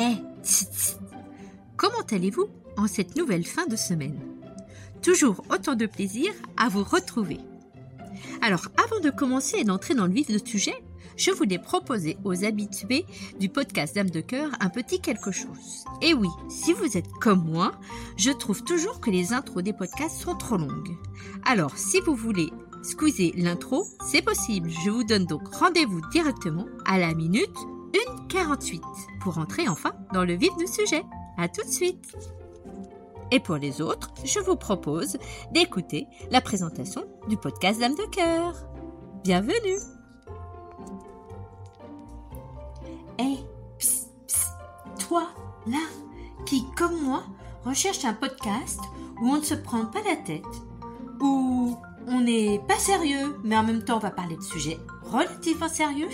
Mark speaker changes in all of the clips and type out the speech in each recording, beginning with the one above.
Speaker 1: Eh, comment allez-vous en cette nouvelle fin de semaine? Toujours autant de plaisir à vous retrouver. Alors, avant de commencer et d'entrer dans le vif du sujet, je voulais proposer aux habitués du podcast Dame de Cœur un petit quelque chose. Et oui, si vous êtes comme moi, je trouve toujours que les intros des podcasts sont trop longues. Alors, si vous voulez squeezer l'intro, c'est possible. Je vous donne donc rendez-vous directement à la minute 1,48 pour entrer enfin dans le vif du sujet. À tout de suite! Et pour les autres, je vous propose d'écouter la présentation du podcast Dame de Cœur. Bienvenue Hé, toi, là, qui, comme moi, recherche un podcast où on ne se prend pas la tête, où on n'est pas sérieux, mais en même temps on va parler de sujets relativement sérieux,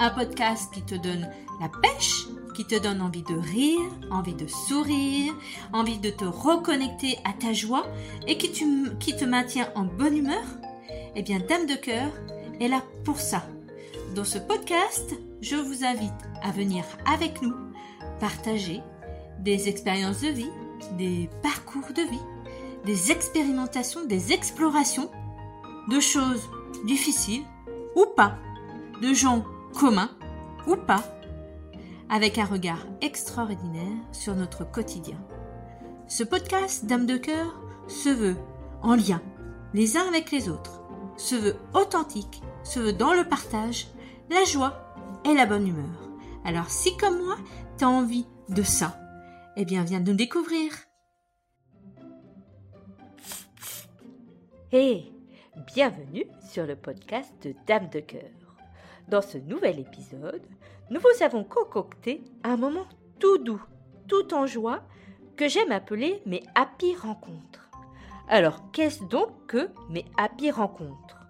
Speaker 1: un podcast qui te donne la pêche, qui te donne envie de rire, envie de sourire, envie de te reconnecter à ta joie et qui, te maintient en bonne humeur, eh bien Dame de Cœur est là pour ça. Dans ce podcast, je vous invite à venir avec nous partager des expériences de vie, des parcours de vie, des expérimentations, des explorations de choses difficiles ou pas, de gens communs ou pas, avec un regard extraordinaire sur notre quotidien. Ce podcast Dame de cœur se veut en lien les uns avec les autres, se veut authentique, se veut dans le partage, la joie et la bonne humeur. Alors si comme moi, tu as envie de ça, eh bien viens nous découvrir.
Speaker 2: Et bienvenue sur le podcast de Dame de cœur. Dans ce nouvel épisode, nous vous avons concocté un moment tout doux, tout en joie, que j'aime appeler mes happy rencontres. Alors, qu'est-ce donc que mes happy rencontres?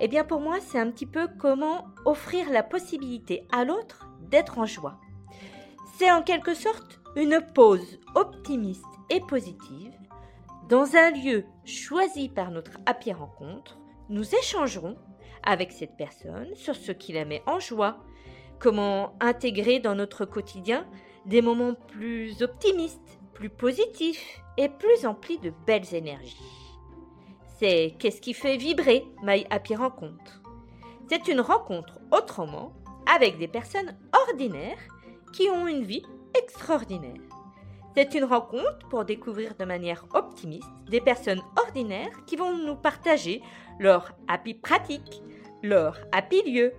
Speaker 2: Eh bien, pour moi, c'est un petit peu comment offrir la possibilité à l'autre d'être en joie. C'est en quelque sorte une pause optimiste et positive. Dans un lieu choisi par notre happy rencontre, nous échangerons avec cette personne sur ce qui la met en joie, comment intégrer dans notre quotidien des moments plus optimistes, plus positifs et plus emplis de belles énergies. C'est qu'est-ce qui fait vibrer My Happy Rencontre? C'est une rencontre autrement avec des personnes ordinaires qui ont une vie extraordinaire. C'est une rencontre pour découvrir de manière optimiste des personnes ordinaires qui vont nous partager leur happy pratique, leur happy lieu,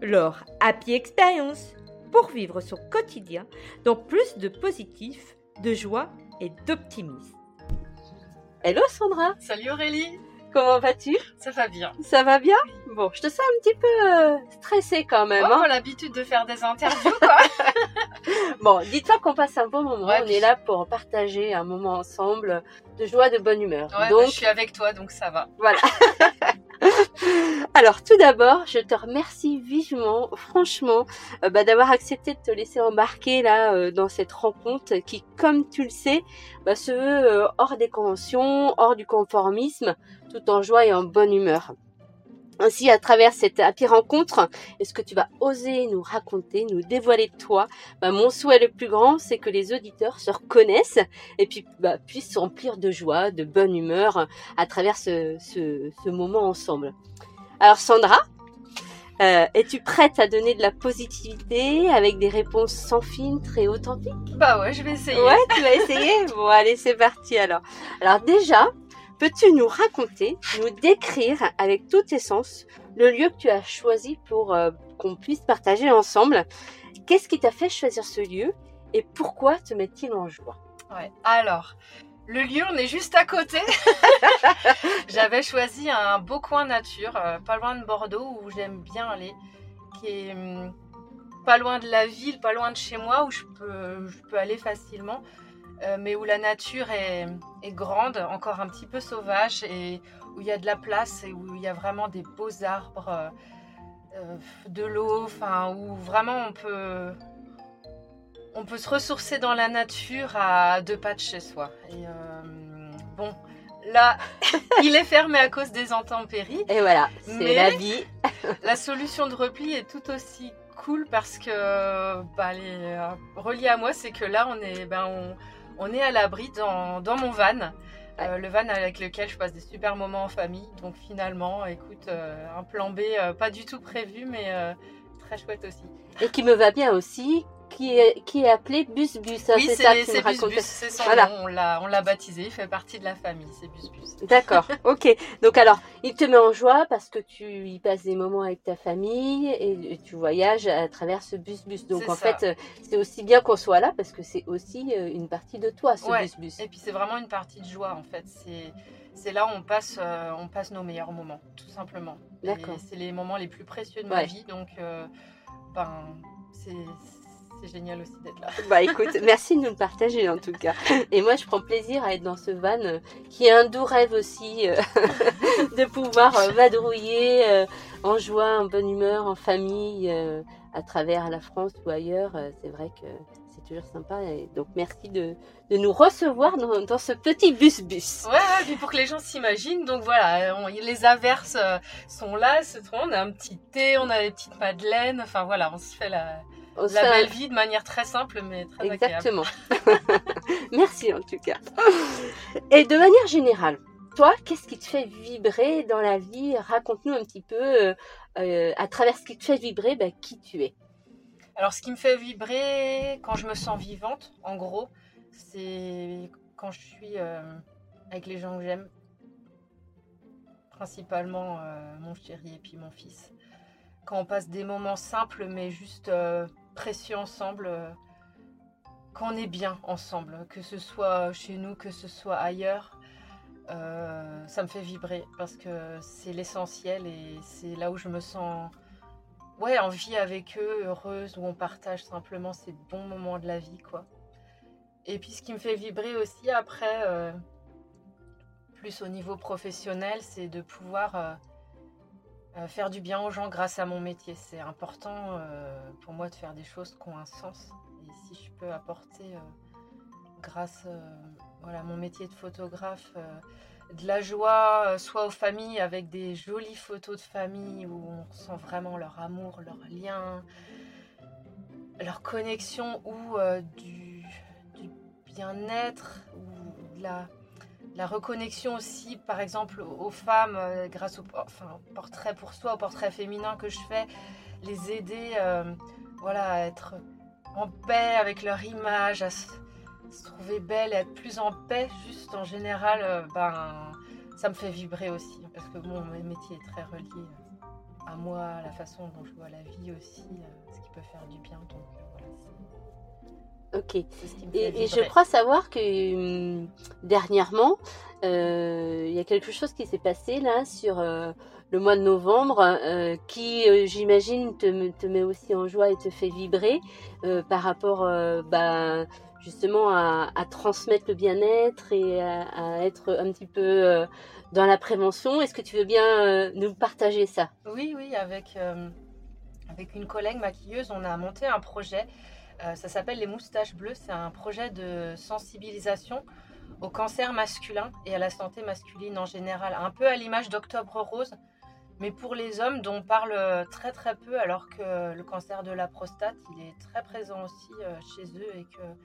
Speaker 2: leur happy expérience pour vivre son quotidien dans plus de positif, de joie et d'optimisme. Hello Sandra
Speaker 3: Salut Aurélie
Speaker 2: Comment vas-tu?
Speaker 3: Ça va bien.
Speaker 2: Ça va bien? Bon, je te sens un petit peu euh, stressée quand même.
Speaker 3: Oh,
Speaker 2: hein.
Speaker 3: l'habitude de faire des interviews quoi
Speaker 2: bon, dis-toi qu'on passe un bon moment.
Speaker 3: Ouais,
Speaker 2: On
Speaker 3: puis-
Speaker 2: est là pour partager un moment ensemble de joie, de bonne humeur.
Speaker 3: Ouais, bah,
Speaker 2: Donc,
Speaker 3: je suis avec toi donc ça va.
Speaker 2: Voilà. Alors tout d'abord, je te remercie vivement, franchement, euh, bah, d'avoir accepté de te laisser embarquer là euh, dans cette rencontre qui, comme tu le sais, bah, se veut euh, hors des conventions, hors du conformisme, tout en joie et en bonne humeur. Ainsi, à travers cette happy rencontre, est-ce que tu vas oser nous raconter, nous dévoiler de toi? Bah, Mon souhait le plus grand, c'est que les auditeurs se reconnaissent et puis bah, puissent se remplir de joie, de bonne humeur à travers ce, ce, ce moment ensemble. Alors Sandra, euh, es-tu prête à donner de la positivité avec des réponses sans filtre et authentiques?
Speaker 3: Bah ouais, je vais essayer.
Speaker 2: Ouais, tu vas essayer? Bon, allez, c'est parti alors. Alors déjà, peux-tu nous raconter, nous décrire avec tout essence le lieu que tu as choisi pour euh, qu'on puisse partager ensemble? Qu'est-ce qui t'a fait choisir ce lieu et pourquoi te met-il en joie?
Speaker 3: Ouais. Alors, le lieu, on est juste à côté. J'avais choisi un beau coin nature, euh, pas loin de Bordeaux, où j'aime bien aller, qui est hum, pas loin de la ville, pas loin de chez moi, où je peux, je peux aller facilement, euh, mais où la nature est, est grande, encore un petit peu sauvage, et où il y a de la place, et où il y a vraiment des beaux arbres, euh, euh, de l'eau, enfin, où vraiment on peut, on peut se ressourcer dans la nature à deux pas de chez soi. Et euh, bon, là, il est fermé à cause des intempéries.
Speaker 2: Et voilà, c'est la vie.
Speaker 3: La solution de repli est tout aussi cool parce que bah, les, relié à moi, c'est que là, on est, ben, on, on est à l'abri dans, dans mon van. Euh, le van avec lequel je passe des super moments en famille. Donc finalement, écoute, euh, un plan B pas du tout prévu, mais très chouette aussi.
Speaker 2: Et qui me va bien aussi, qui est, qui est appelé Bus Bus.
Speaker 3: Oui, c'est ça c'est Bus Bus, c'est son voilà. nom, on l'a baptisé, il fait partie de la famille, c'est Bus Bus.
Speaker 2: D'accord, ok. Donc alors, il te met en joie parce que tu y passes des moments avec ta famille et, tu voyages à travers ce Bus Bus. Donc en fait, euh, c'est aussi bien qu'on soit là parce que c'est aussi euh, une partie de toi, ce Bus Bus.
Speaker 3: Et puis c'est vraiment une partie de joie en fait. C'est c'est là où on passe, euh, on passe nos meilleurs moments, tout simplement. D'accord. C'est les moments les plus précieux de ma vie, donc ben, c'est c'est génial aussi d'être là.
Speaker 2: Bah écoute, merci de nous le partager en tout cas. Et moi, je prends plaisir à être dans ce van euh, qui est un doux rêve aussi euh, de pouvoir euh, vadrouiller en joie, en bonne humeur, en famille, à travers la France ou ailleurs. c'est vrai que c'est toujours sympa. Et donc merci de, de nous recevoir dans, dans, ce petit bus-bus.
Speaker 3: Ouais, et puis pour que les gens s'imaginent. Donc voilà, les averses sont là, on a un petit thé, on a des petites madeleines. Enfin voilà, on se fait la la belle vie de manière très simple mais très
Speaker 2: Exactement. Merci en tout cas. Et de manière générale, toi, qu'est-ce qui te fait vibrer dans la vie? Raconte-nous un petit peu, euh, euh, à travers ce qui te fait vibrer, bah, qui tu es.
Speaker 3: Alors, ce qui me fait vibrer quand je me sens vivante, en gros, c'est quand je suis euh, avec les gens que j'aime, principalement mon chéri et puis mon fils. Quand on passe des moments simples, mais juste précieux ensemble, euh, qu'on est bien ensemble, que ce soit chez nous, que ce soit ailleurs. Euh, ça me fait vibrer parce que c'est l'essentiel et c'est là où je me sens ouais, en vie avec eux, heureuse, où on partage simplement ces bons moments de la vie. quoi. Et puis ce qui me fait vibrer aussi après, euh, plus au niveau professionnel, c'est de pouvoir faire du bien aux gens grâce à mon métier. C'est important euh, pour moi de faire des choses qui ont un sens. Et si je peux apporter, euh, grâce voilà, à mon métier de photographe, de la joie, soit aux familles avec des jolies photos de famille où on ressent vraiment leur amour, leur lien, leur connexion ou du bien-être ou de la la reconnexion aussi, par exemple, aux femmes, euh, grâce au portrait pour soi, au portrait féminin que je fais, les aider euh, voilà, à être en paix avec leur image, à se, trouver belle, à être plus en paix, juste en général, euh, ben, ça me fait vibrer aussi, parce que mon métier est très relié à moi, à la façon dont je vois la vie aussi, ce qui peut faire du bien. Donc
Speaker 2: Ok. Et, je crois savoir que hum, dernièrement, euh, il y a quelque chose qui s'est passé là sur euh, le mois de novembre euh, qui, j'imagine, te, met aussi en joie et te fait vibrer par rapport bah, justement à, transmettre le bien-être et à, être un petit peu dans la prévention. Est-ce que tu veux bien nous partager ça?
Speaker 3: Oui, oui, avec, avec une collègue maquilleuse, on a monté un projet euh, ça s'appelle Les Moustaches Bleues. C'est un projet de sensibilisation au cancer masculin et à la santé masculine en général. Un peu à l'image d'Octobre Rose, mais pour les hommes dont on parle très très peu, alors que le cancer de la prostate, il est très présent aussi euh, chez eux et qu'il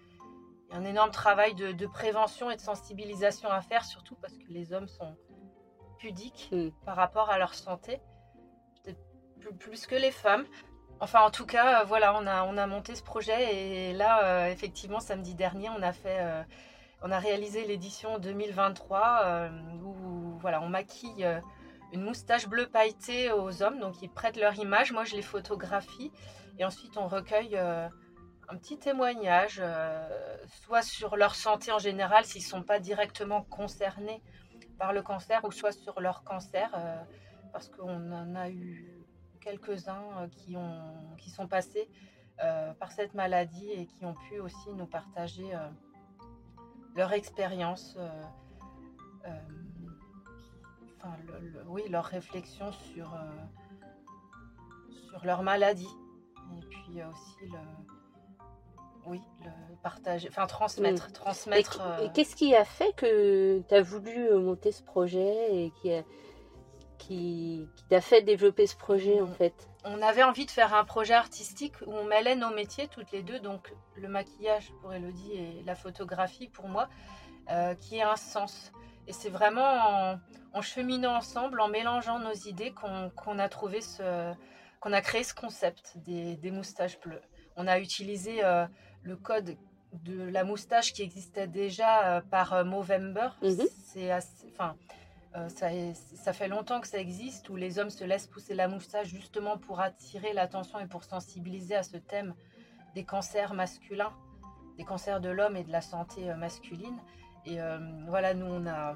Speaker 3: y a un énorme travail de, prévention et de sensibilisation à faire, surtout parce que les hommes sont pudiques mm. par rapport à leur santé, peut-être plus que les femmes. Enfin, en tout cas, euh, voilà, on a, on a monté ce projet et là, euh, effectivement, samedi dernier, on a fait, euh, on a réalisé l'édition 2023 où, voilà, on maquille une moustache bleue pailletée aux hommes, donc ils prêtent leur image. Moi, je les photographie et ensuite on recueille un petit témoignage, soit sur leur santé en général, s'ils ne sont pas directement concernés par le cancer, ou soit sur leur cancer, parce qu'on en a eu quelques-uns euh, qui, ont, qui sont passés euh, par cette maladie et qui ont pu aussi nous partager euh, leur expérience, enfin, oui, leur réflexion sur, sur leur maladie. Et puis aussi le, oui, le partager, enfin transmettre, mm. transmettre.
Speaker 2: Et, qu'est-ce qui a fait que tu as voulu monter ce projet et qui a, qui, qui t'a fait développer ce projet en fait
Speaker 3: On avait envie de faire un projet artistique où on mêlait nos métiers toutes les deux, donc le maquillage pour Elodie et la photographie pour moi, euh, qui ait un sens. Et c'est vraiment en, en, cheminant ensemble, en mélangeant nos idées qu'on a trouvé ce, qu'on a créé ce concept des, des moustaches bleues. On a utilisé euh, le code de la moustache qui existait déjà euh, par Movember.
Speaker 2: Mhm.
Speaker 3: C'est assez, enfin, euh, ça, fait longtemps que ça existe où les hommes se laissent pousser la moustache justement pour attirer l'attention et pour sensibiliser à ce thème des cancers masculins, des cancers de l'homme et de la santé euh, masculine. Et euh, voilà, nous on a,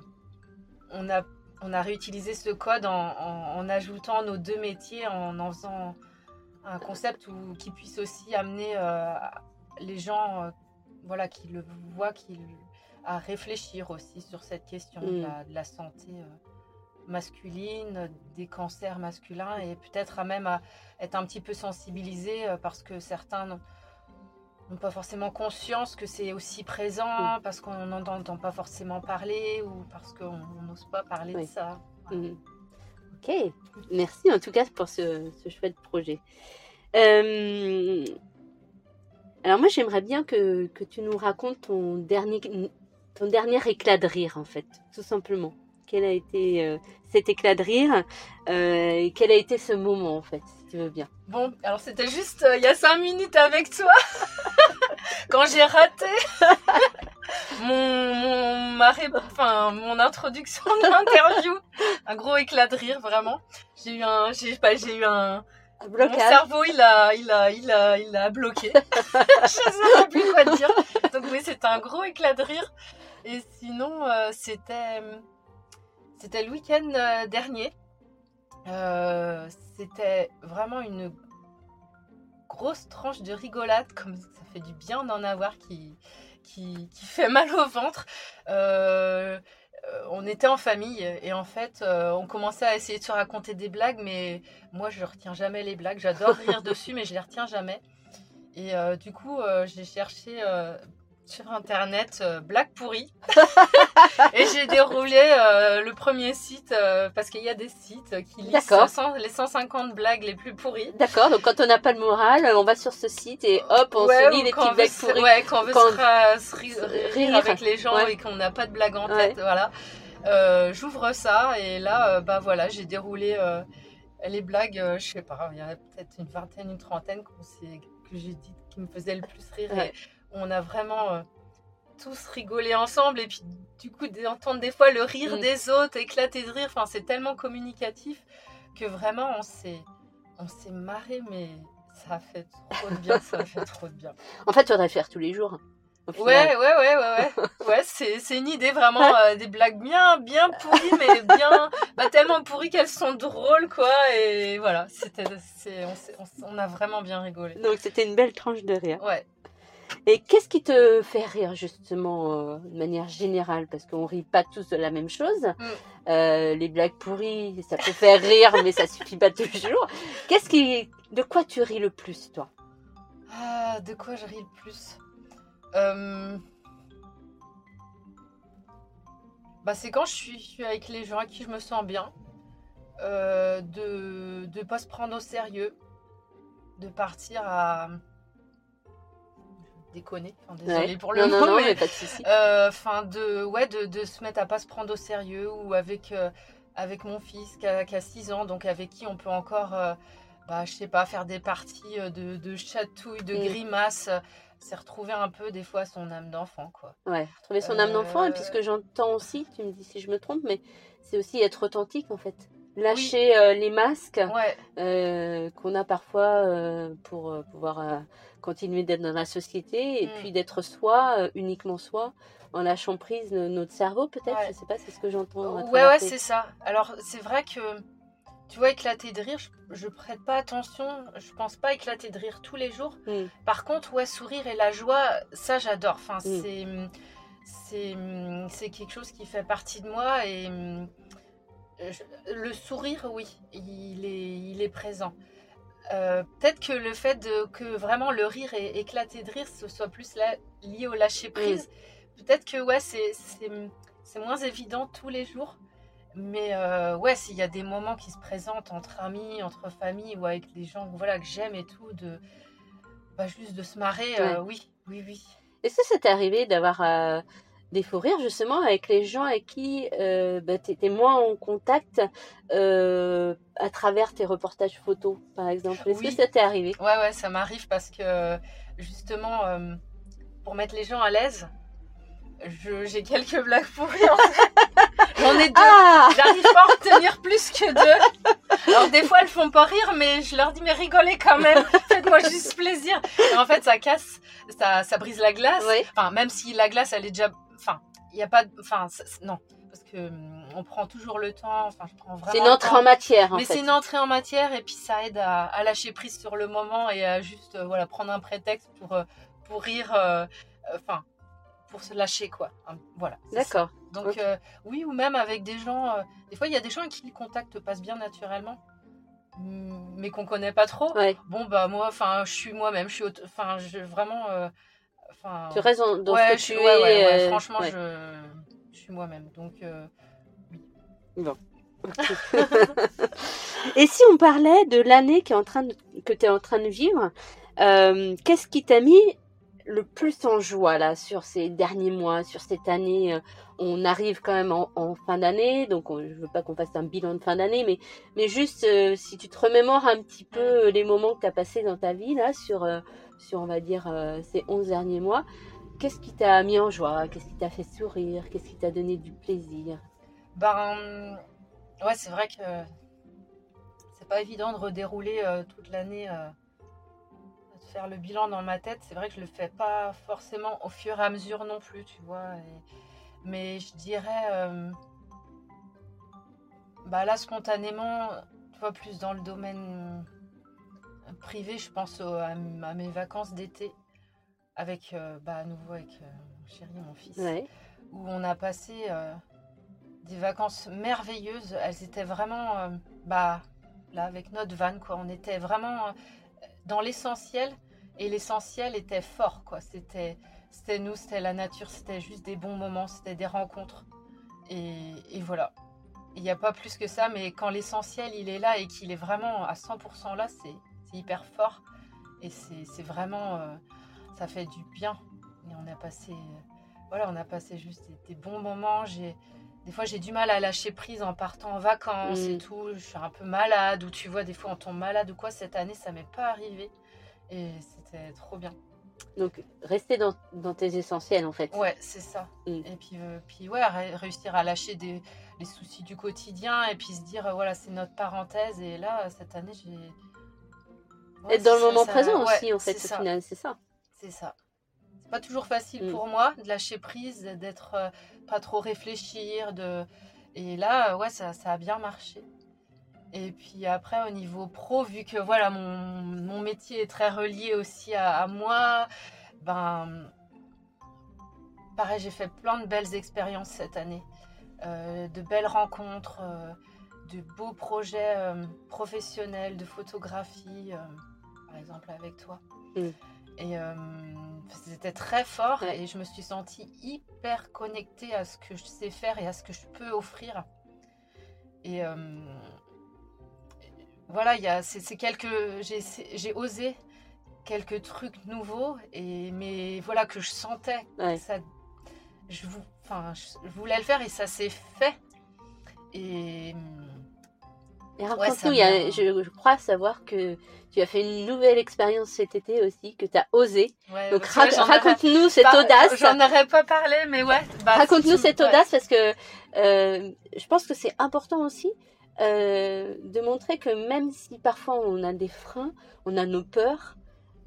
Speaker 3: on a, on a réutilisé ce code en, ajoutant nos deux métiers, en en faisant un concept qui puisse aussi amener les gens, voilà, qui le voient, qui à réfléchir aussi sur cette question de,
Speaker 2: Mm.
Speaker 3: la, de la santé euh, masculine, des cancers masculins et peut-être à même à être un petit peu sensibilisé euh, parce que certains n'ont pas forcément conscience que c'est aussi présent, parce qu'on n'en entend pas forcément parler ou parce qu'on on n'ose pas parler
Speaker 2: Oui.
Speaker 3: de ça.
Speaker 2: Mhm. Ok, merci en tout cas pour ce, ce chouette projet. Euh, alors moi j'aimerais bien que, que tu nous racontes ton dernier, ton dernier éclat de rire en fait, tout simplement. Quel a été euh, cet éclat de rire euh, et quel a été ce moment en fait, si tu veux bien.
Speaker 3: Bon, alors c'était juste euh, il y a cinq minutes avec toi, quand j'ai raté mon, mon, ma ré- enfin, mon introduction de l'interview. Un gros éclat de rire, vraiment. J'ai eu un, j'ai pas, j'ai eu un, mon cerveau, il a, il a, il a, il a bloqué. Je sais même plus quoi dire. Donc oui, c'était un gros éclat de rire. Et sinon, euh, c'était, c'était le week-end euh, dernier. Euh, c'était vraiment une grosse tranche de rigolade, comme ça fait du bien d'en avoir qui, qui, qui fait mal au ventre. Euh, on était en famille et en fait, euh, on commençait à essayer de se raconter des blagues, mais moi, je retiens jamais les blagues. J'adore rire dessus, mais je les retiens jamais. Et euh, du coup, j'ai cherché sur internet euh, blagues pourries et j'ai déroulé euh, le premier site euh, parce qu'il y a des sites qui. 100 les 150 blagues les plus pourries.
Speaker 2: D'accord, donc quand on n'a pas le moral, on va sur ce site et hop, on
Speaker 3: Ouais,
Speaker 2: se lit les petites blagues pourries.
Speaker 3: Ouais, quand on veut
Speaker 2: Quand-
Speaker 3: se, rire
Speaker 2: rire.
Speaker 3: avec les gens
Speaker 2: Ouais.
Speaker 3: et qu'on n'a pas de blague en tête, voilà. Euh, J'ouvre ça et là, euh, bah voilà, j'ai déroulé euh, les blagues, euh, je sais pas, il y en a peut-être une vingtaine, une trentaine que j'ai dit qui me faisaient le plus rire. Et on a vraiment euh, tous rigolé ensemble et puis du coup d'entendre des fois le rire
Speaker 2: Mm.
Speaker 3: des autres, éclater de rire, enfin c'est tellement communicatif que vraiment on s'est on s'est marré mais ça a fait trop de bien, ça fait trop de bien.
Speaker 2: En fait, faudrait le faire tous les jours.
Speaker 3: Ouais, ouais, ouais, ouais, ouais. Ouais, c'est, c'est une idée vraiment euh, des blagues bien, bien pourries, mais bien, bah, tellement pourries qu'elles sont drôles, quoi. Et voilà, c'était, c'est, on, on a vraiment bien rigolé.
Speaker 2: Donc c'était une belle tranche de rire.
Speaker 3: Ouais.
Speaker 2: Et qu'est-ce qui te fait rire justement euh, de manière générale? Parce qu'on rit pas tous de la même chose.
Speaker 3: Mm.
Speaker 2: Euh, les blagues pourries, ça peut faire rire, mais ça suffit pas toujours. Qu'est-ce qui, de quoi tu ris le plus, toi?
Speaker 3: Ah, de quoi je ris le plus? Euh, Bah, c'est quand je suis, avec les gens à qui je me sens bien, de ne pas se prendre au sérieux, de partir à déconner. Enfin, désolée
Speaker 2: Ouais.
Speaker 3: pour le
Speaker 2: non,
Speaker 3: mot, mais euh, Enfin, de, ouais, de, de se mettre à pas se prendre au sérieux ou avec, euh, avec mon fils qui a, qui a 6 ans, donc avec qui on peut encore, euh, bah, je sais pas, faire des parties euh, de, de chatouilles, de
Speaker 2: Mm.
Speaker 3: grimaces. C'est retrouver un peu des fois son âme d'enfant, quoi.
Speaker 2: Ouais, trouver son âme d'enfant. Et puis ce que j'entends aussi, tu me dis si je me trompe, mais c'est aussi être authentique en fait. Lâcher euh, les masques
Speaker 3: Ouais,
Speaker 2: euh, qu'on a parfois euh, pour pouvoir continuer d'être dans la société et
Speaker 3: Mm.
Speaker 2: puis d'être soi, uniquement soi, en lâchant prise de notre cerveau peut-être.
Speaker 3: Ouais.
Speaker 2: Je sais pas, c'est ce que j'entends.
Speaker 3: ouais, ouais, c'est ça. Alors, c'est vrai que, tu vois, éclater de rire, je, je prête pas attention, je pense pas éclater de rire tous les jours.
Speaker 2: Mm.
Speaker 3: Par contre, ouais, sourire et la joie, ça j'adore. Enfin,
Speaker 2: Mm.
Speaker 3: c'est, c'est, quelque chose qui fait partie de moi et je- le sourire, oui, il est, il est présent. Euh, Peut-être que le fait de, que vraiment le rire et éclater de rire, ce soit plus lié au lâcher prise. Peut-être que ouais, c'est, moins évident tous les jours. Mais euh, ouais, s'il y a des moments qui se présentent entre amis, entre familles ou avec des gens voilà, que j'aime et tout, de bah, juste de se marrer, euh, oui, oui, oui.
Speaker 2: Est-ce que ça t'est arrivé d'avoir euh, des faux rires justement avec les gens avec qui euh, bah, tu étais moins en contact euh, à travers tes reportages photos, par exemple Est-ce
Speaker 3: Oui.
Speaker 2: que ça t'est arrivé?
Speaker 3: Ouais, ouais, ça m'arrive parce que justement, euh, pour mettre les gens à l'aise, j'ai quelques blagues pourries. en fait. J'en ai deux.
Speaker 2: Ah
Speaker 3: J'arrive pas à en retenir plus que deux. Alors des fois elles font pas rire, mais je leur dis mais rigolez quand même. Faites-moi juste plaisir. Et en fait ça casse, ça, ça brise la glace.
Speaker 2: Oui.
Speaker 3: Enfin même si la glace elle est déjà, enfin il y a pas, de- enfin non parce que hum, on prend toujours le temps. Enfin je prends vraiment.
Speaker 2: C'est une entrée en matière en
Speaker 3: Mais c'est une entrée en matière et puis ça aide à, à lâcher prise sur le moment et à juste euh, voilà prendre un prétexte pour euh, pour rire, euh, enfin pour se lâcher quoi. Hein, Voilà.
Speaker 2: D'accord.
Speaker 3: Donc euh, oui ou même avec des gens. euh, des fois il y a des gens avec qui le contact passe bien naturellement, mm, mais qu'on connaît pas trop.
Speaker 2: Ouais.
Speaker 3: Bon bah moi enfin je suis moi-même, je suis enfin je vraiment. euh, Enfin.
Speaker 2: Tu restes dans, dans
Speaker 3: ouais,
Speaker 2: ce
Speaker 3: je
Speaker 2: que
Speaker 3: suis-
Speaker 2: tu
Speaker 3: ouais,
Speaker 2: es.
Speaker 3: ouais, ouais,
Speaker 2: euh,
Speaker 3: franchement
Speaker 2: ouais.
Speaker 3: je je suis moi-même. Donc euh,
Speaker 2: Et si on parlait de l'année qui est en train de- que tu es en train de vivre, euh, qu'est-ce qui t'a mis le plus en joie là sur ces derniers mois, sur cette année On arrive quand même en, en fin d'année, donc on- je veux pas qu'on fasse un bilan de fin d'année, mais, mais juste euh, si tu te remémores un petit peu les moments que tu as passés dans ta vie là, sur, euh, sur on va dire euh, ces 11 derniers mois, qu'est-ce qui t'a mis en joie? Qu'est-ce qui t'a fait sourire? Qu'est-ce qui t'a donné du plaisir?
Speaker 3: Ben, ouais, c'est vrai que c'est pas évident de redérouler euh, toute l'année, euh, de faire le bilan dans ma tête. C'est vrai que je le fais pas forcément au fur et à mesure non plus, tu vois. Mais je dirais, bah là, spontanément, tu vois, plus dans le domaine privé, je pense au- à, mes vacances d'été avec, euh, bah, à nouveau avec euh, mon chéri, mon fils
Speaker 2: Ouais.
Speaker 3: où on a passé euh, des vacances merveilleuses. Elles étaient vraiment, euh, bah, là avec notre van, quoi. On était vraiment dans l'essentiel et l'essentiel était fort, quoi. C'était, c'était nous, c'était la nature, c'était juste des bons moments, c'était des rencontres. Et, et voilà. Il n'y a pas plus que ça, mais quand l'essentiel il est là et qu'il est vraiment à 100% là, c'est, c'est hyper fort. Et c'est, vraiment, euh, ça fait du bien. Et on a passé euh, voilà, on a passé juste des, des bons moments. J'ai, des fois, j'ai du mal à lâcher prise en partant en vacances
Speaker 2: Mm.
Speaker 3: et tout. Je suis un peu malade, ou tu vois, des fois, on tombe malade ou quoi. Cette année, ça m'est pas arrivé. Et c'était trop bien.
Speaker 2: Donc rester dans, dans tes essentiels en fait.
Speaker 3: Ouais, c'est ça.
Speaker 2: Mm.
Speaker 3: Et puis, euh, puis ouais, ré- réussir à lâcher des, les soucis du quotidien et puis se dire, euh, voilà, c'est notre parenthèse. Et là, cette année, j'ai. Ouais,
Speaker 2: Être dans le moment
Speaker 3: ça-
Speaker 2: présent aussi en fait au
Speaker 3: ça.
Speaker 2: final, c'est ça.
Speaker 3: C'est ça. C'est pas toujours facile
Speaker 2: Mm.
Speaker 3: pour moi de lâcher prise, d'être euh, pas trop réfléchir. De... Et là, ouais, ça, ça a bien marché. Et puis après, au niveau pro, vu que voilà, mon, mon métier est très relié aussi à, à moi, ben, pareil, j'ai fait plein de belles expériences cette année. Euh, de belles rencontres, euh, de beaux projets euh, professionnels, de photographie, par exemple avec toi.
Speaker 2: Mm.
Speaker 3: Et euh, c'était très fort
Speaker 2: Ouais.
Speaker 3: et je me suis sentie hyper connectée à ce que je sais faire et à ce que je peux offrir. Et euh, voilà, il y a, c'est, quelques, j'ai, osé quelques trucs nouveaux et mais voilà que je sentais
Speaker 2: Ouais.
Speaker 3: ça, je, enfin, je, je voulais le faire et ça s'est fait. Et
Speaker 2: Et raconte-nous, je, je crois savoir que tu as fait une nouvelle expérience cet été aussi, que tu as osé.
Speaker 3: ouais,
Speaker 2: Donc raconte-nous cette audace.
Speaker 3: J'en aurais pas parlé, mais ouais. bah,
Speaker 2: Raconte-nous cette audace parce que euh, je pense que c'est important aussi euh, de montrer que même si parfois on a des freins, on a nos peurs,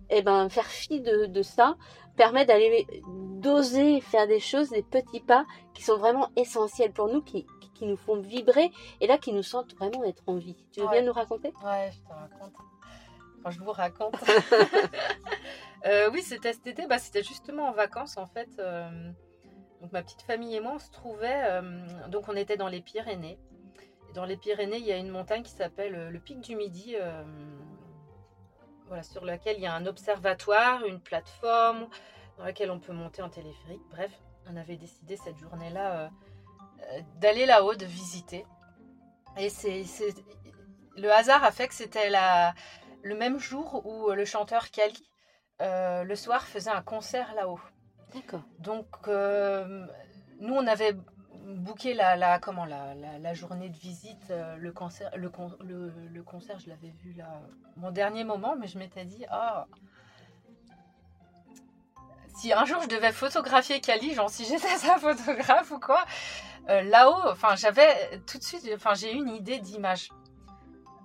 Speaker 2: et ben faire fi de, de ça permet d'aller d'oser faire des choses, des petits pas qui sont vraiment essentiels pour nous, qui, qui- nous font vibrer et là qui nous sentent vraiment être en vie. Tu veux
Speaker 3: Ouais.
Speaker 2: bien nous raconter?
Speaker 3: Ouais, je te raconte. Enfin, je vous raconte. Euh, oui, c'était cet été. Bah, c'était justement en vacances, en fait. euh, donc, ma petite famille et moi, on se trouvait. euh, donc, on était dans les Pyrénées. Et dans les Pyrénées, il y a une montagne qui s'appelle le Pic du Midi. voilà, sur laquelle il y a un observatoire, une plateforme dans laquelle on peut monter en téléphérique. Bref, on avait décidé cette journée-là d'aller là-haut, de visiter. Et c'est, c'est- le hasard a fait que c'était la, le même jour où le chanteur Kali, euh, le soir, faisait un concert là-haut.
Speaker 2: D'accord.
Speaker 3: Donc, euh, nous, on avait booké la, la, comment, la, la, la journée de visite, euh, le, concert, le, con- le, le concert, je l'avais vu là, mon dernier moment, mais je m'étais dit, ah, si un jour je devais photographier Kali, genre si j'étais sa photographe ou quoi, euh, là-haut, enfin, j'avais tout de suite, enfin, j'ai une idée d'image.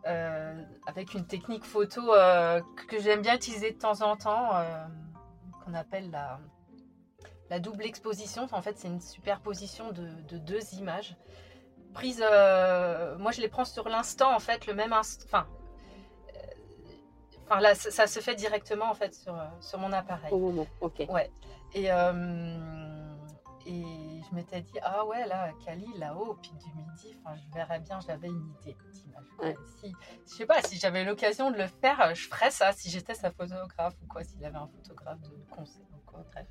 Speaker 3: Euh, avec une technique photo euh, que j'aime bien utiliser de temps en temps, qu'on appelle la, double exposition. En fait, c'est une superposition de, de deux images prises. moi, je les prends sur l'instant, en fait, le même instant. Enfin, là, ça, ça se fait directement en fait sur, euh, sur mon appareil.
Speaker 2: Au moment, ok.
Speaker 3: Et, euh, et je m'étais dit, ah ouais, là, Cali, là-haut, au pic du midi, je verrais bien, j'avais une idée d'image.
Speaker 2: Ouais.
Speaker 3: Si, je sais pas, si j'avais l'occasion de le faire, je ferais ça si j'étais sa photographe ou quoi, s'il avait un photographe de concert ou quoi, bref.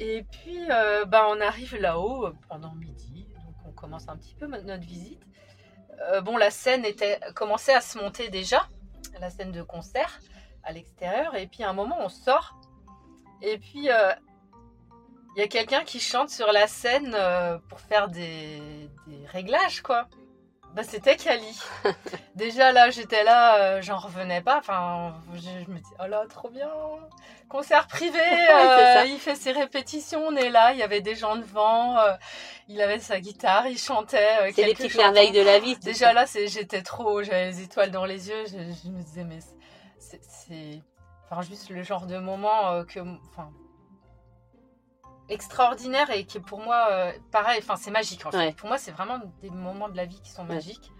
Speaker 3: Et puis, euh, bah, on arrive là-haut pendant midi, donc on commence un petit peu notre notre visite. Euh, bon, la scène était commençait à se monter déjà, la scène de concert à l'extérieur, et puis à un moment, on sort et puis, euh, il y a quelqu'un qui chante sur la scène euh, pour faire des, des réglages, quoi. Bah, c'était Kali. Déjà là, j'étais là, euh, j'en revenais pas. Enfin, je, je me dis, oh là, trop bien. Concert privé, euh, il fait ses répétitions, on est là, il y avait des gens devant, euh, il avait sa guitare, il chantait.
Speaker 2: C'est les petites merveilles de la vie.
Speaker 3: Déjà là, j'étais trop, j'avais les étoiles dans les yeux. Je, je me disais, mais c'est, enfin, juste le genre de moment que, enfin, extraordinaire et qui est pour moi, euh, pareil, enfin, c'est magique. En fait.
Speaker 2: Ouais.
Speaker 3: Pour moi, c'est vraiment des moments de la vie qui sont
Speaker 2: Ouais.
Speaker 3: magiques.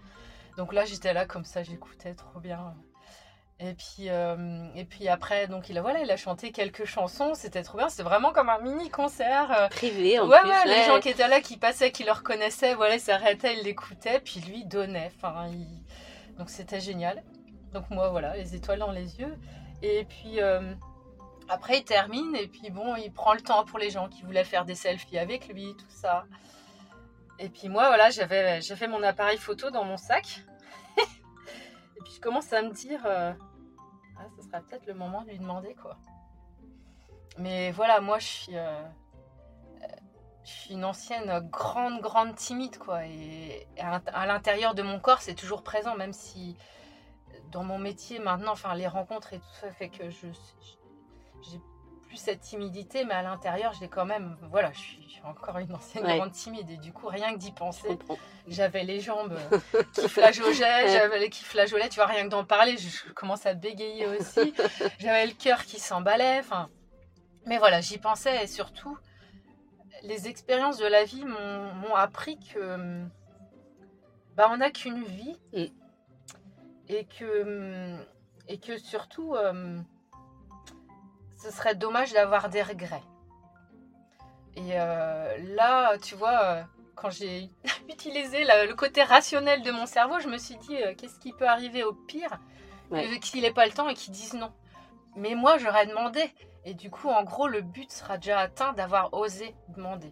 Speaker 3: Donc là, j'étais là comme ça, j'écoutais trop bien. Et puis, euh, et puis après, donc il a, voilà, il a chanté quelques chansons, c'était trop bien. C'était vraiment comme un mini concert. euh,
Speaker 2: Privé en
Speaker 3: ouais,
Speaker 2: plus.
Speaker 3: ouais, les gens qui étaient là, qui passaient, qui le reconnaissaient, voilà, ils s'arrêtaient, ils l'écoutaient, puis lui donnait. Enfin, il- Donc c'était génial. Donc moi, voilà, les étoiles dans les yeux. Et puis euh, après, il termine, et puis bon, il prend le temps pour les gens qui voulaient faire des selfies avec lui, tout ça. Et puis moi, voilà, j'avais j'ai fait mon appareil photo dans mon sac. et puis je commence à me dire, euh, ah, ce sera peut-être le moment de lui demander, quoi. Mais voilà, moi, je suis... euh, je suis une ancienne grande, grande timide, quoi. Et à, à l'intérieur de mon corps, c'est toujours présent, même si dans mon métier maintenant, enfin, les rencontres et tout ça fait que je j'ai plus cette timidité, mais à l'intérieur, j'ai quand même, voilà, je suis, je suis encore une ancienne
Speaker 2: Ouais.
Speaker 3: grande timide. Et du coup, rien que d'y
Speaker 2: Je
Speaker 3: penser, j'avais les jambes qui flageolaient, j'avais les qui flageolaient, tu vois, rien que d'en parler, je, je commence à bégayer aussi. J'avais le cœur qui s'emballait, enfin. Mais voilà, j'y pensais et surtout, les expériences de la vie m'ont m'ont appris que bah, on n'a qu'une vie
Speaker 2: Mm.
Speaker 3: et que et que surtout euh, ce serait dommage d'avoir des regrets. Et euh, là, tu vois, euh, quand j'ai utilisé la- le côté rationnel de mon cerveau, je me suis dit euh, qu'est-ce qui peut arriver au pire?
Speaker 2: Ouais.
Speaker 3: qu'il n'ait pas le temps et qu'ils disent non. Mais moi, j'aurais demandé. Et du coup, en gros, le but sera déjà atteint d'avoir osé demander.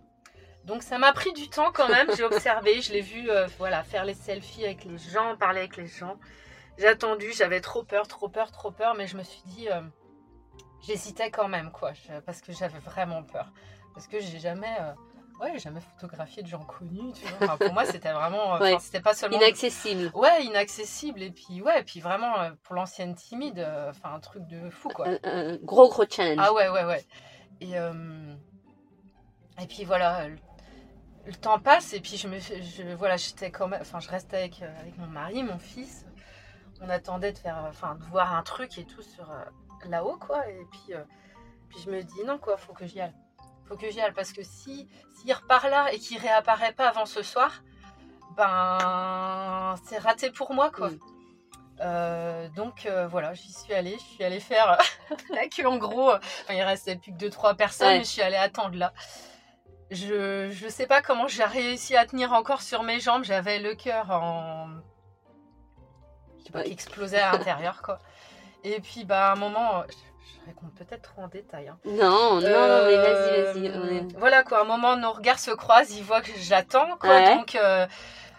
Speaker 3: Donc ça m'a pris du temps quand même. J'ai observé, je l'ai vu euh, voilà, faire les selfies avec les gens, parler avec les gens. J'ai attendu, j'avais trop peur, trop peur, trop peur, mais je me suis dit, j'hésitais quand même, quoi, je- parce que j'avais vraiment peur. Parce que j'ai jamais, euh, ouais, jamais photographié de gens connus, tu vois. Enfin, pour moi, c'était vraiment, euh,
Speaker 2: Ouais.
Speaker 3: c'était pas seulement
Speaker 2: Inaccessible.
Speaker 3: Ouais, inaccessible. Et puis, ouais, et puis vraiment, euh, pour l'ancienne timide, euh, enfin, un truc de fou, quoi.
Speaker 2: Un, un gros, gros challenge.
Speaker 3: Ah ouais, ouais, ouais. Et, et puis voilà, le, le temps passe, et puis je me je, voilà, j'étais quand même, enfin, je restais avec, avec mon mari, mon fils. On attendait de faire, enfin, de voir un truc et tout sur là-haut, quoi. Et puis, euh, puis je me dis, non, quoi, faut que j'y aille. Faut que j'y aille, parce que si, s'il repart là et qu'il réapparaît pas avant ce soir, ben, c'est raté pour moi, quoi.
Speaker 2: Mm.
Speaker 3: Euh, donc euh, voilà, j'y suis allée. Je suis allée faire la queue en gros. Enfin, il restait plus que deux trois personnes,
Speaker 2: Ouais.
Speaker 3: mais je suis allée attendre là. Je je sais pas comment j'ai réussi à tenir encore sur mes jambes. J'avais le cœur en je sais pas,
Speaker 2: Ouais.
Speaker 3: qui explosait à l'intérieur quoi. Et puis bah à un moment, je, je raconte peut-être trop en détail. hein.
Speaker 2: Non, non,
Speaker 3: Euh,
Speaker 2: mais vas-y, vas-y. est-
Speaker 3: Voilà quoi, à un moment nos regards se croisent, ils voient que j'attends quoi,
Speaker 2: Ouais.
Speaker 3: donc euh,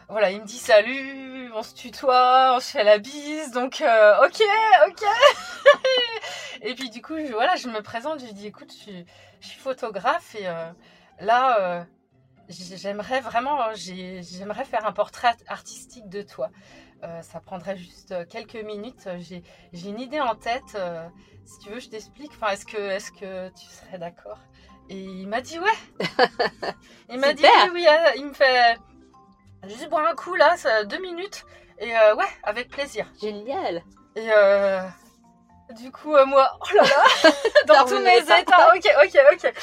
Speaker 3: voilà, il me dit salut, on se tutoie, on se fait la bise, donc euh, ok, ok. et puis du coup, je, voilà, je me présente, je lui dis écoute, je, je suis photographe et euh, là, euh, j'aimerais vraiment, j'aimerais faire un portrait artistique de toi. Euh, ça prendrait juste quelques minutes. J'ai une idée en tête. Euh, si tu veux, je t'explique. Enfin, est-ce que, est que tu serais d'accord? Et il m'a dit ouais. il m'a dit oui, oui. Euh, il me fait. Juste boire un coup là, ça, deux minutes. Et ouais, avec plaisir.
Speaker 2: Génial.
Speaker 3: Et du coup, moi, oh là là, dans tous mes états. Ok, ok, ok.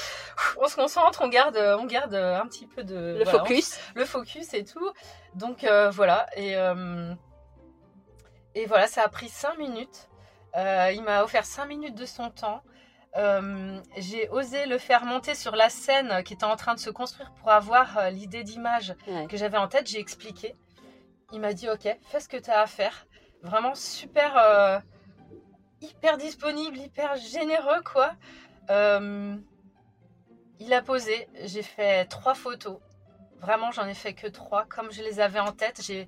Speaker 3: On se concentre, on garde, on garde un petit peu de
Speaker 2: le focus,
Speaker 3: le focus et tout. Donc voilà. Et et voilà, ça a pris cinq minutes. Euh, il m'a offert cinq minutes de son temps. Euh, j'ai osé le faire monter sur la scène qui était en train de se construire pour avoir euh, l'idée d'image que j'avais en tête. J'ai expliqué. Il m'a dit Ok, fais ce que tu as à faire. Vraiment super, hyper disponible, hyper généreux, quoi. il a posé. J'ai fait trois photos. Vraiment, j'en ai fait que trois. Comme je les avais en tête, j'ai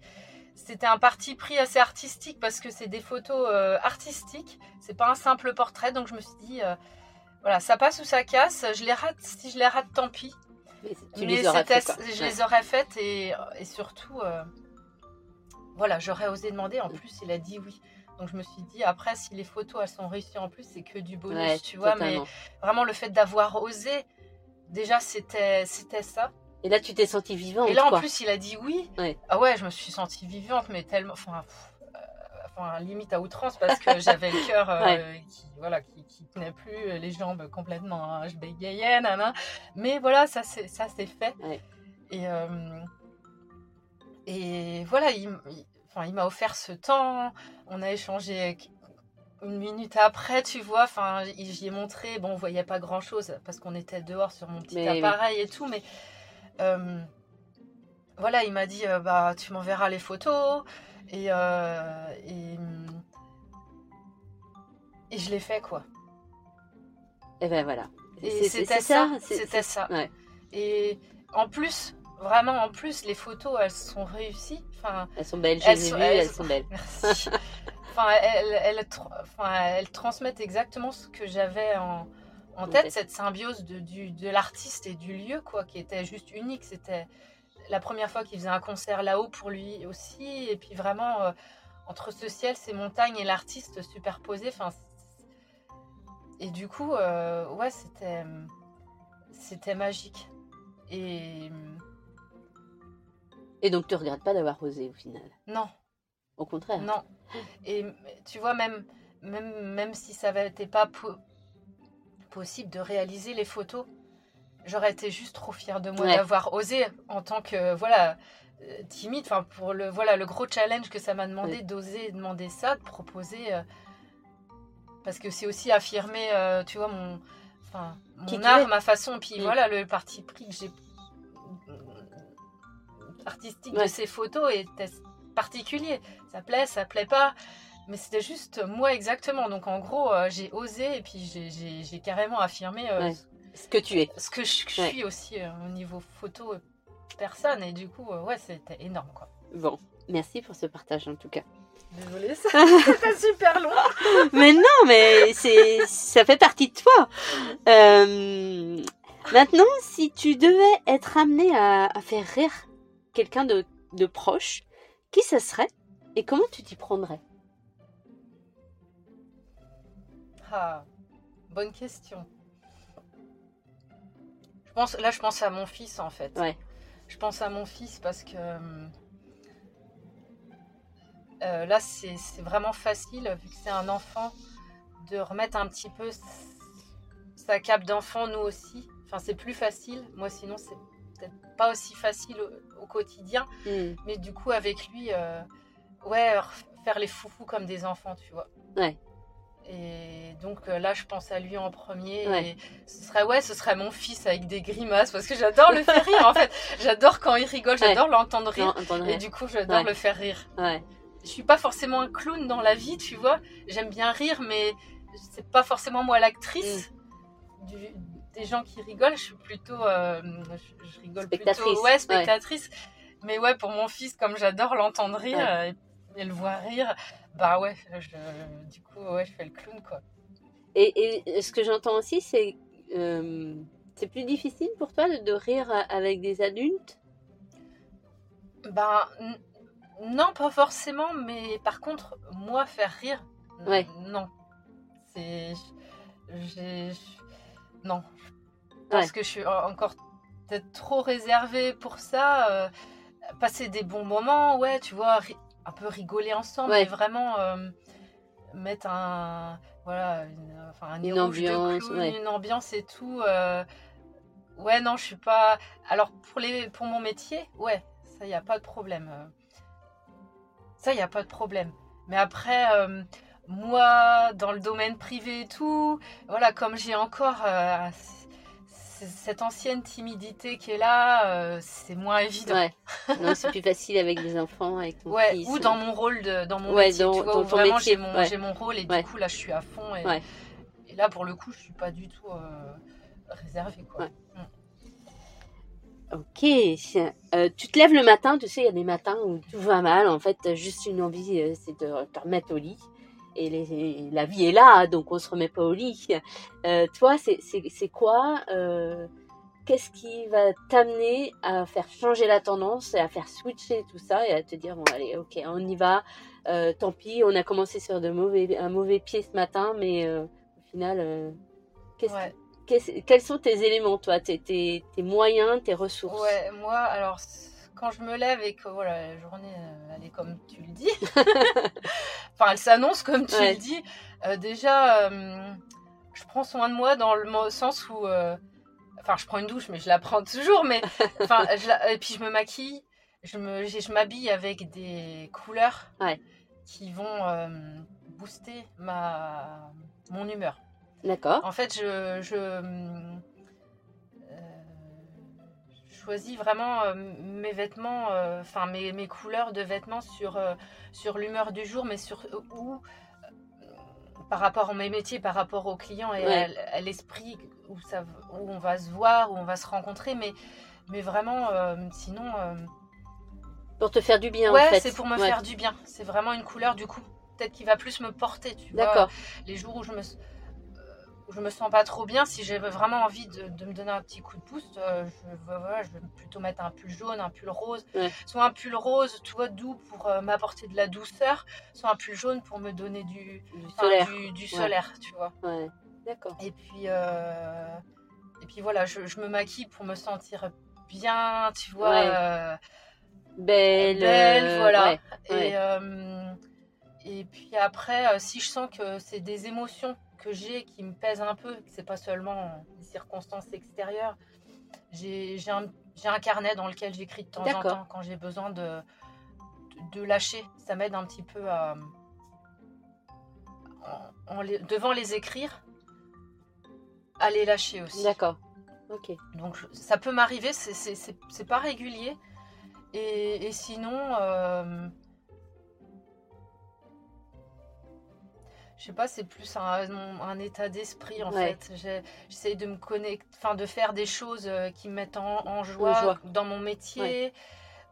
Speaker 3: c'était un parti pris assez artistique parce que c'est des photos euh, artistiques. C'est pas un simple portrait. Donc je me suis dit, euh, voilà, ça passe ou ça casse. Je les rate. Si je les rate, tant pis.
Speaker 2: Mais, tu les fait,
Speaker 3: je les aurais faites et, surtout, euh, voilà, j'aurais osé demander. En plus, il a dit oui. Donc je me suis dit, après, si les photos elles sont réussies en plus, c'est que du bonus, tu vois. Mais vraiment, le fait d'avoir osé, déjà, c'était ça.
Speaker 2: Et là, tu t'es sentie vivante.
Speaker 3: Et là, en plus, il a dit oui. Ah ouais, je me suis sentie vivante, mais tellement. Enfin, euh, enfin limite à outrance parce que j'avais le cœur euh, qui voilà qui, qui, tenait plus les jambes complètement hein, je bégayais nana. mais voilà ça c'est ça s'est fait et euh, et voilà il, enfin il m'a offert ce temps on a échangé une minute après tu vois enfin j'y ai montré bon on voyait pas grand chose parce qu'on était dehors sur mon petit appareil et tout mais euh, voilà, il m'a dit euh, bah tu m'enverras les photos et, euh, et, je l'ai fait quoi.
Speaker 2: Et ben voilà.
Speaker 3: Et c'était ça, c'était ça. Et en plus, vraiment en plus, les photos elles sont réussies. Enfin,
Speaker 2: elles sont belles, elles, sont, elles, sont belles.
Speaker 3: Merci. enfin, elles, elles, transmettent exactement ce que j'avais en, en tête cette symbiose de, du, de l'artiste et du lieu, quoi, qui était juste unique. C'était la première fois qu'il faisait un concert là-haut pour lui aussi. Et puis vraiment, euh, entre ce ciel, ces montagnes et l'artiste superposés. Enfin, et du coup, euh, ouais, c'était, c'était magique. Et.
Speaker 2: Et donc, tu regrettes pas d'avoir osé au final
Speaker 3: Non.
Speaker 2: Au contraire.
Speaker 3: Non. Et tu vois, même, même, même si ça n'avait été pas possible de réaliser les photos. J'aurais été juste trop fière de moi d'avoir osé en tant que voilà euh, timide. Enfin pour le voilà le gros challenge que ça m'a demandé d'oser demander ça, de proposer. Euh, parce que c'est aussi affirmer, euh, tu vois mon enfin mon art, ma façon. Puis mm. voilà le parti pris que j'ai artistique de ces photos était particulier. Ça plaît, ça plaît pas mais c'était juste moi exactement. Donc en gros, euh, j'ai osé et puis j'ai carrément affirmé euh,
Speaker 2: ce que tu es.
Speaker 3: Ce que je, suis aussi euh, au niveau photo personne. Et du coup, ouais, c'était énorme quoi.
Speaker 2: Bon, merci pour ce partage en tout cas.
Speaker 3: Désolée, c'était super long.
Speaker 2: mais non, mais c'est ça fait partie de toi. maintenant, si tu devais être amené à, faire rire quelqu'un de, de proche, qui ce serait et comment tu t'y prendrais?
Speaker 3: Ah, bonne question. Je pense, là, je pense à mon fils en fait.
Speaker 2: Ouais.
Speaker 3: Je pense à mon fils parce que euh, là, c'est vraiment facile, vu que c'est un enfant, de remettre un petit peu sa cape d'enfant, nous aussi. Enfin, c'est plus facile. Moi, sinon, c'est peut-être pas aussi facile au, quotidien. Hmm. Mais du coup, avec lui, euh, ouais, faire les foufous comme des enfants, tu vois.
Speaker 2: Ouais.
Speaker 3: Et donc euh, là, je pense à lui en premier. Et ce serait ouais, ce serait mon fils avec des grimaces parce que j'adore le faire rire. En fait, j'adore quand il rigole, j'adore l'entendre rire. Et du coup, j'adore le faire rire. Je suis pas forcément un clown dans la vie, tu vois. J'aime bien rire, mais c'est pas forcément moi l'actrice mm. Des gens qui rigolent. Je suis plutôt, euh, je, rigole
Speaker 2: spectatrice.
Speaker 3: plutôt, ouais, spectatrice. Mais ouais, pour mon fils, comme j'adore l'entendre rire
Speaker 2: Ouais.
Speaker 3: et, et le voir rire, bah ouais, je, du coup, ouais, je fais le clown, quoi.
Speaker 2: Et, et ce que j'entends aussi, c'est euh, c'est plus difficile pour toi de, de rire avec des adultes?
Speaker 3: Bah, non, pas forcément, mais par contre, moi, faire rire,
Speaker 2: Ouais.
Speaker 3: non. C'est. J'ai. Non. Parce
Speaker 2: Ouais.
Speaker 3: que je suis en- encore peut-être trop réservée pour ça. euh, passer des bons moments, ouais, tu vois, un peu rigoler ensemble,
Speaker 2: Ouais.
Speaker 3: mais vraiment euh, mettre un. Voilà, une, enfin, un
Speaker 2: Une ambiance,
Speaker 3: clown,
Speaker 2: ouais.
Speaker 3: une ambiance et tout. euh, Ouais, non, je suis pas. Alors, pour, les... pour mon métier, ouais, ça, il n'y a pas de problème. Ça, il n'y a pas de problème. Mais après, moi, dans le domaine privé et tout, voilà, comme j'ai encore euh, cette ancienne timidité qui est là, euh, c'est moins évident.
Speaker 2: Ouais. Non, c'est plus facile avec des enfants, avec ton
Speaker 3: Ouais,
Speaker 2: fils.
Speaker 3: ou dans mon rôle de dans mon
Speaker 2: Ouais,
Speaker 3: métier,
Speaker 2: dans-
Speaker 3: tu vois,
Speaker 2: dans
Speaker 3: où
Speaker 2: ton
Speaker 3: vraiment j'ai mon
Speaker 2: ouais.
Speaker 3: mon rôle et du coup là je suis à fond et, là pour le coup je suis pas du tout euh, réservée quoi.
Speaker 2: Ouais. Ok. Euh, tu te lèves le matin, tu sais, il y a des matins où tout va mal. En fait, juste une envie, c'est de te remettre au lit. Et les- la vie est là, donc on se remet pas au lit. Euh, toi, c'est quoi euh, Qu'est-ce qui va t'amener à faire changer la tendance et à faire switcher tout ça et à te dire bon allez, ok, on y va. Euh, tant pis, on a commencé sur de mauvais, un mauvais pied ce matin, mais au final, qu'est-ce
Speaker 3: Ouais.
Speaker 2: Qu'est-ce- quels sont tes éléments, toi, tes, tes, tes moyens, tes ressources?
Speaker 3: Ouais, moi, alors, quand je me lève et que voilà, la journée, euh, elle est comme tu le dis, enfin, elle s'annonce comme tu
Speaker 2: Ouais.
Speaker 3: le dis, euh, déjà, euh, je prends soin de moi dans le sens où, enfin, je prends une douche, mais je la prends toujours, mais, enfin, je et puis je me maquille, je me, je m'habille avec des couleurs
Speaker 2: Ouais.
Speaker 3: qui vont booster ma, mon humeur.
Speaker 2: D'accord.
Speaker 3: En fait, je, je choisis vraiment euh, mes vêtements, euh, enfin mes, mes couleurs de vêtements sur, euh, sur l'humeur du jour, mais sur où par rapport à mes métiers, par rapport aux clients et
Speaker 2: Ouais.
Speaker 3: à, à l'esprit où, ça, où on va se voir, où on va se rencontrer, mais, mais vraiment, sinon,
Speaker 2: Pour te faire du bien,
Speaker 3: ouais,
Speaker 2: en fait.
Speaker 3: c'est pour me
Speaker 2: Ouais.
Speaker 3: faire du bien. C'est vraiment une couleur du coup, peut-être qui va plus me porter, tu vois
Speaker 2: D'accord.
Speaker 3: les jours où je me où je me sens pas trop bien, si j'ai vraiment envie de, de me donner un petit coup de boost, euh, je, voilà, je vais plutôt mettre un pull jaune, un pull rose,
Speaker 2: Ouais.
Speaker 3: soit un pull rose, tu vois, doux pour euh, m'apporter de la douceur, soit un pull jaune pour me donner du,
Speaker 2: Du solaire.
Speaker 3: du, du
Speaker 2: Ouais.
Speaker 3: solaire, tu vois.
Speaker 2: Ouais. D'accord.
Speaker 3: Et puis, euh, et puis voilà, je, je me maquille pour me sentir bien, tu vois.
Speaker 2: Belle.
Speaker 3: Belle, voilà. et, et puis après, euh, si je sens que c'est des émotions que j'ai qui me pèsent un peu, que c'est pas seulement des circonstances extérieures, j'ai un, carnet dans lequel j'écris de temps en temps quand j'ai besoin de, de, de lâcher. Ça m'aide un petit peu à. en- en les- devant les écrire, à les lâcher aussi.
Speaker 2: D'accord. Ok.
Speaker 3: Donc ça peut m'arriver, c'est- pas régulier. Et, et sinon, euh, je sais pas, c'est plus un, un état d'esprit en
Speaker 2: Ouais.
Speaker 3: fait. J'essaie de me connecter, enfin de faire des choses euh, qui me mettent en, en joie,
Speaker 2: joie.
Speaker 3: dans mon métier.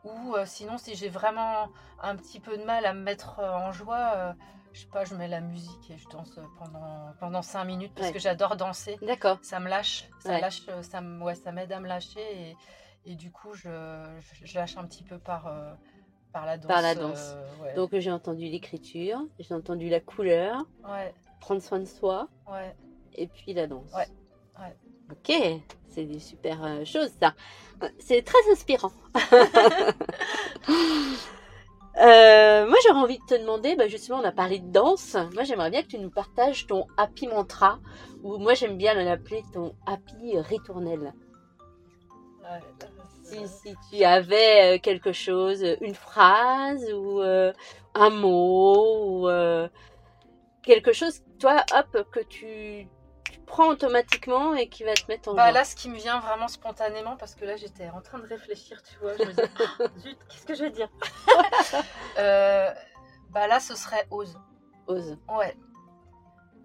Speaker 3: Ou euh, sinon, si j'ai vraiment un petit peu de mal à me mettre euh, en joie, euh, je sais pas, je mets la musique et je danse pendant, pendant 5 minutes parce
Speaker 2: Ouais.
Speaker 3: que j'adore danser
Speaker 2: D'accord.
Speaker 3: ça me lâche, ça lâche, ça me- ça m'aide à me lâcher et, et du coup je, je, je lâche un petit peu par, euh, par la danse.
Speaker 2: Par la danse.
Speaker 3: euh, ouais.
Speaker 2: Donc j'ai entendu l'écriture, j'ai entendu la couleur,
Speaker 3: ouais,
Speaker 2: prendre soin de soi,
Speaker 3: ouais,
Speaker 2: et puis la danse. Ok, c'est des super euh, choses ça. Euh, C'est très inspirant. Euh, moi j'aurais envie de te demander, bah, justement on a parlé de danse, moi j'aimerais bien que tu nous partages ton happy mantra, ou moi j'aime bien l'appeler ton happy ritournelle.
Speaker 3: ouais.
Speaker 2: Si, si tu avais euh, quelque chose, une phrase ou euh, un mot ou euh, quelque chose, toi, hop, que tu, tu prends automatiquement et qui va te mettre en
Speaker 3: Bah là, ce qui me vient vraiment spontanément, parce que là j'étais en train de réfléchir, tu vois, je me disais, Ah, zut, qu'est-ce que je vais dire? Euh, Bah là, ce serait ose.
Speaker 2: Ose.
Speaker 3: Ouais.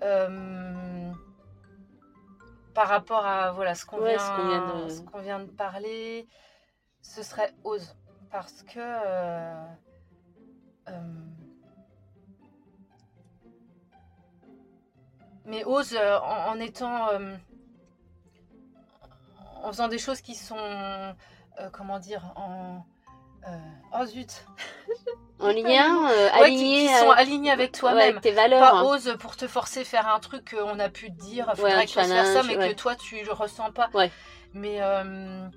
Speaker 3: Euh, par rapport à voilà ce qu'on
Speaker 2: Ouais,
Speaker 3: vient,
Speaker 2: ce qu'on vient de-
Speaker 3: ce qu'on vient de parler, ce serait ose. parce que euh, euh, mais ose euh, en, en étant en faisant des choses qui sont comment dire en oh zut
Speaker 2: En lien, euh,
Speaker 3: Ouais, qui- sont alignés avec toi-même
Speaker 2: avec tes valeurs.
Speaker 3: pas
Speaker 2: hein.
Speaker 3: ose pour te forcer à faire un truc qu'on a pu te dire faudrait que je fasse faire ça mais que toi tu le ressens pas mais euh,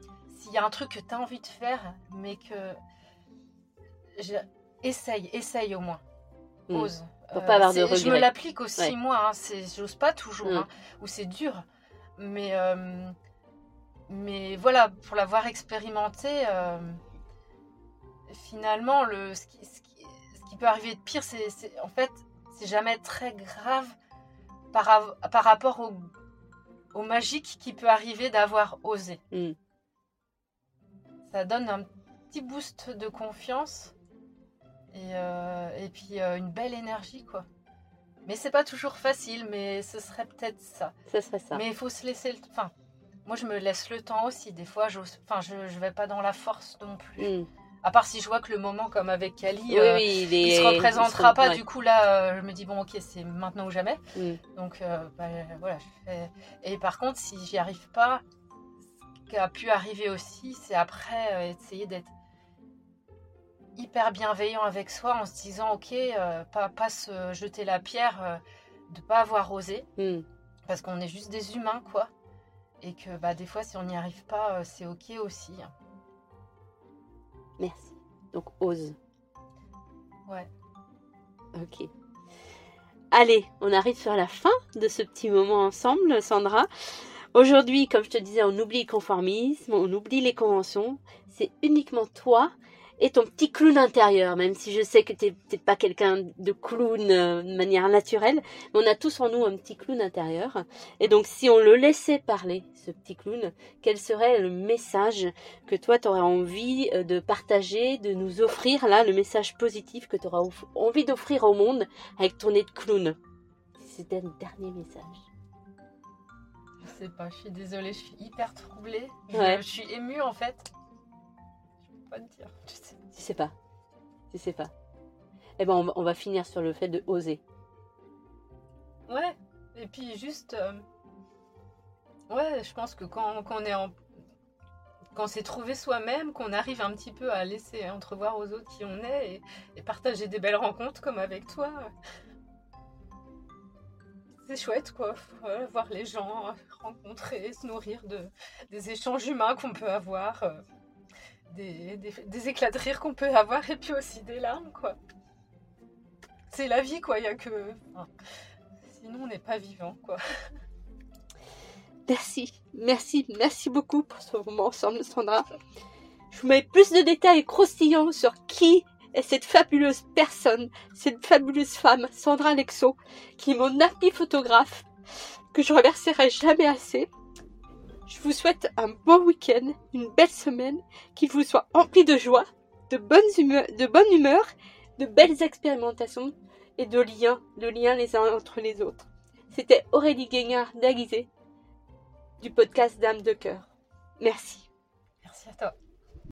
Speaker 3: s'il y a un truc que tu as envie de faire mais que je- essaye essaye au moins
Speaker 2: Mm.
Speaker 3: ose Euh,
Speaker 2: Pour pas avoir de
Speaker 3: c'est- je me
Speaker 2: regrets.
Speaker 3: l'applique aussi
Speaker 2: Ouais.
Speaker 3: moi hein, j'ose pas toujours
Speaker 2: Mm.
Speaker 3: hein, ou c'est dur mais euh, mais voilà pour l'avoir expérimenté euh, finalement le ce qui, ce qui- ce qui peut arriver de pire c'est en fait c'est jamais très grave par, rapport au, au magique qui peut arriver d'avoir osé.
Speaker 2: Mm.
Speaker 3: Ça donne un petit boost de confiance et, euh, et puis euh, une belle énergie quoi. Mais c'est pas toujours facile, mais ce serait peut-être ça.
Speaker 2: Ça serait ça.
Speaker 3: Mais il faut se laisser le Enfin, moi je me laisse le temps aussi. Des fois, enfin, je, je vais pas dans la force non plus.
Speaker 2: Mm.
Speaker 3: À part si je vois que le moment, comme avec Kali,
Speaker 2: Oui,
Speaker 3: euh,
Speaker 2: oui, il,
Speaker 3: se représentera
Speaker 2: il
Speaker 3: pas.
Speaker 2: ouais.
Speaker 3: Du coup, là, je me dis, bon, ok, c'est maintenant ou jamais.
Speaker 2: Mm.
Speaker 3: Donc, bah, voilà. Je fais... Et par contre, si j'y arrive pas, ce qui a pu arriver aussi, c'est après euh, essayer d'être hyper bienveillant avec soi en se disant, ok, euh, pas, pas se jeter la pierre euh, de pas avoir osé,
Speaker 2: Mm.
Speaker 3: parce qu'on est juste des humains, quoi. Et que bah, des fois, si on n'y arrive pas, euh, c'est ok aussi.
Speaker 2: Merci. Donc, ose.
Speaker 3: Ouais.
Speaker 2: Ok. Allez, on arrive sur la fin de ce petit moment ensemble, Sandra. Aujourd'hui, comme je te disais, on oublie le conformisme, on oublie les conventions. C'est uniquement toi et ton petit clown intérieur, même si je sais que tu n'es pas quelqu'un de clown euh, de manière naturelle. Mais on a tous en nous un petit clown intérieur. Et donc, si on le laissait parler, ce petit clown, quel serait le message que toi, tu aurais envie euh, de partager, de nous offrir, là, le message positif que tu auras envie d'offrir au monde avec ton nez de clown? C'était un dernier message.
Speaker 3: Sais pas, je suis désolée, je suis hyper troublée. Je,
Speaker 2: Ouais.
Speaker 3: je suis émue en fait. Je peux pas te dire. Je sais.
Speaker 2: Tu sais pas. Tu sais pas. Eh ben, on va, on va finir sur le fait de oser.
Speaker 3: Ouais. Et puis juste. euh, Ouais, je pense que quand, quand on est en. Quand c'est trouvé soi-même, qu'on arrive un petit peu à laisser entrevoir aux autres qui on est et, et partager des belles rencontres comme avec toi. C'est chouette quoi, Voilà, voir les gens, euh, rencontrer, se nourrir de, des échanges humains qu'on peut avoir, euh, des, des, éclats de rire qu'on peut avoir et puis aussi des larmes quoi. C'est la vie quoi, il a que. sinon on n'est pas vivant quoi.
Speaker 2: Merci, merci, merci beaucoup pour ce moment ensemble, Sandra. Je vous mets plus de détails croustillants sur qui est cette fabuleuse personne, cette fabuleuse femme, Sandra Lexo, qui est mon appli photographe, que je remercierai jamais assez. Je vous souhaite un bon week-end, une belle semaine, qu'il vous soit empli de joie, de bonne humeur, de belles expérimentations et de liens, de liens les uns entre les autres. C'était Aurélie Guignard d'Aguisé du podcast Dame de cœur. Merci.
Speaker 3: Merci à toi.